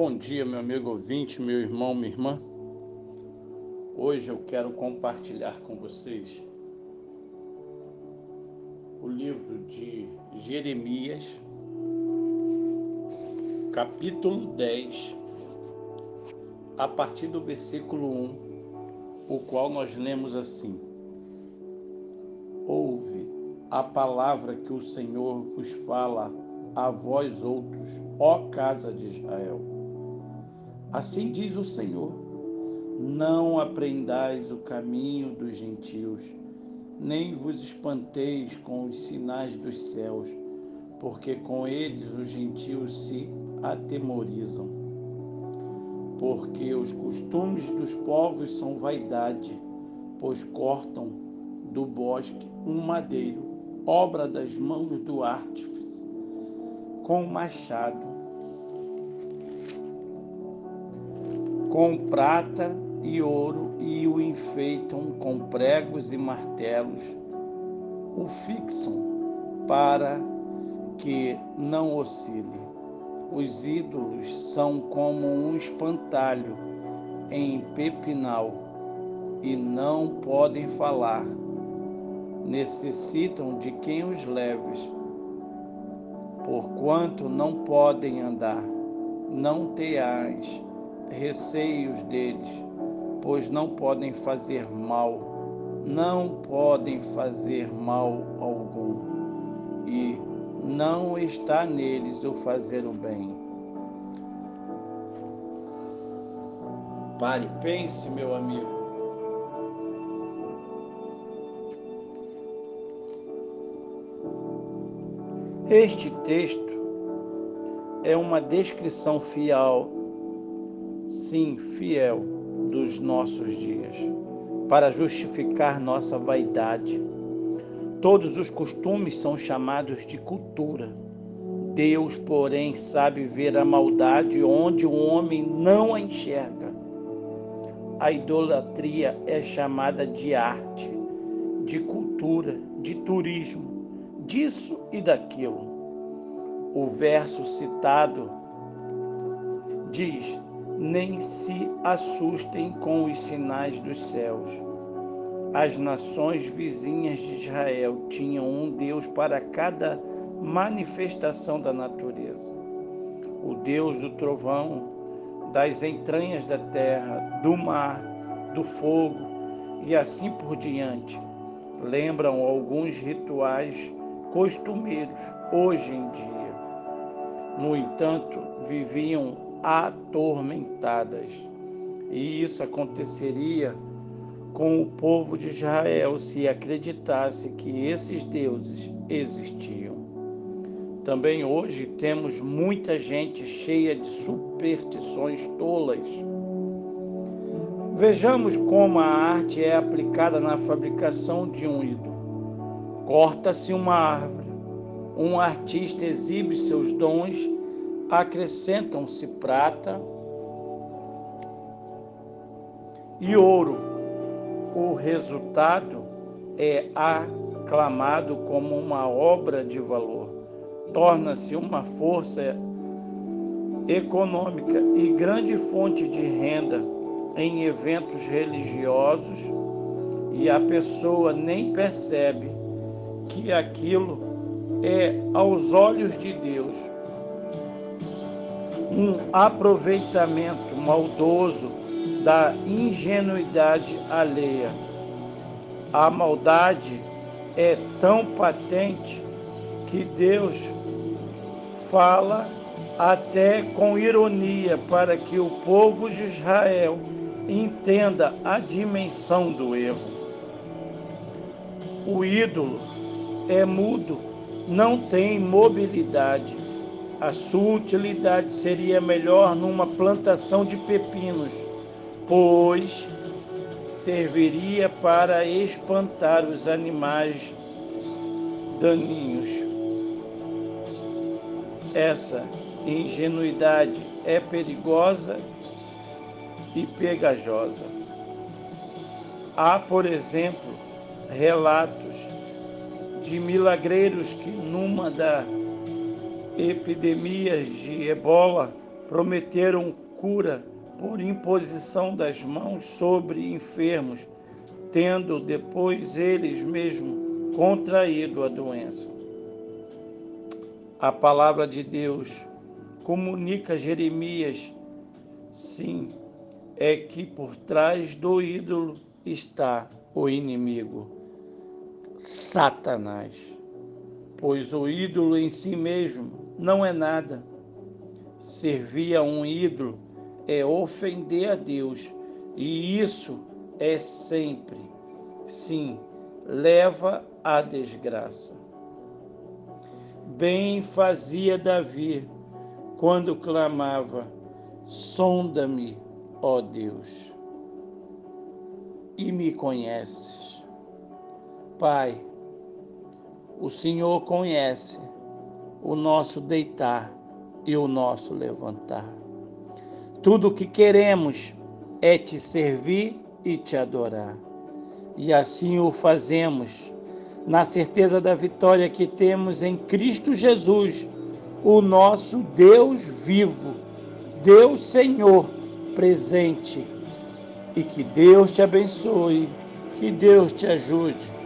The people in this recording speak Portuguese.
Bom dia, meu amigo ouvinte, meu irmão, minha irmã. Hoje eu quero compartilhar com vocês o livro de Jeremias, capítulo 10, a partir do versículo 1, o qual nós lemos assim: Ouve a palavra que o Senhor vos fala a vós outros, ó casa de Israel. Assim diz o Senhor: Não aprendais o caminho dos gentios, nem vos espanteis com os sinais dos céus, porque com eles os gentios se atemorizam. Porque os costumes dos povos são vaidade, pois cortam do bosque um madeiro, obra das mãos do artífice com machado, com prata e ouro e o enfeitam com pregos e martelos, o fixam para que não oscile. Os ídolos são como um espantalho em pepinal e não podem falar. Necessitam de quem os leves porquanto não podem andar. Não tenhais receios deles, pois não podem fazer mal, não podem fazer mal algum, e não está neles o fazer o bem. Pare, pense, meu amigo. Este texto é uma descrição fiel, sim, fiel, dos nossos dias, para justificar nossa vaidade. Todos os costumes são chamados de cultura. Deus, porém, sabe ver a maldade onde o homem não a enxerga. A idolatria é chamada de arte, de cultura, de turismo disso e daquilo. O verso citado diz: Nem se assustem com os sinais dos céus. As nações vizinhas de Israel tinham um Deus para cada manifestação da natureza. O Deus do trovão, das entranhas da terra, do mar, do fogo e assim por diante. Lembram alguns rituais costumeiros hoje em dia. No entanto, viviam atormentadas. E isso aconteceria com o povo de Israel se acreditasse que esses deuses existiam. Também hoje temos muita gente cheia de superstições tolas. Vejamos como a arte é aplicada na fabricação de um ídolo. Corta-se uma árvore, um artista exibe seus dons, acrescentam-se prata e ouro. O resultado é aclamado como uma obra de valor. Torna-se uma força econômica e grande fonte de renda em eventos religiosos e a pessoa nem percebe que aquilo é, aos olhos de Deus, um aproveitamento maldoso da ingenuidade alheia. A maldade é tão patente que Deus fala até com ironia para que o povo de Israel entenda a dimensão do erro. O ídolo é mudo, não tem mobilidade. A sua utilidade seria melhor numa plantação de pepinos, pois serviria para espantar os animais daninhos. Essa ingenuidade é perigosa e pegajosa. Há, por exemplo, relatos de milagreiros que numa das epidemias de ebola prometeram cura por imposição das mãos sobre enfermos, tendo depois eles mesmos contraído a doença. A palavra de Deus comunica a Jeremias, sim, é que por trás do ídolo está o inimigo, Satanás. Pois o ídolo em si mesmo não é nada. Servir a um ídolo é ofender a Deus, e isso é sempre, sim, leva à desgraça. Bem fazia Davi quando clamava: Sonda-me, ó Deus, e me conheces. Pai, o Senhor conhece o nosso deitar e o nosso levantar. Tudo o que queremos é te servir e te adorar. E assim o fazemos, na certeza da vitória que temos em Cristo Jesus, o nosso Deus vivo, Deus Senhor presente. E que Deus te abençoe, que Deus te ajude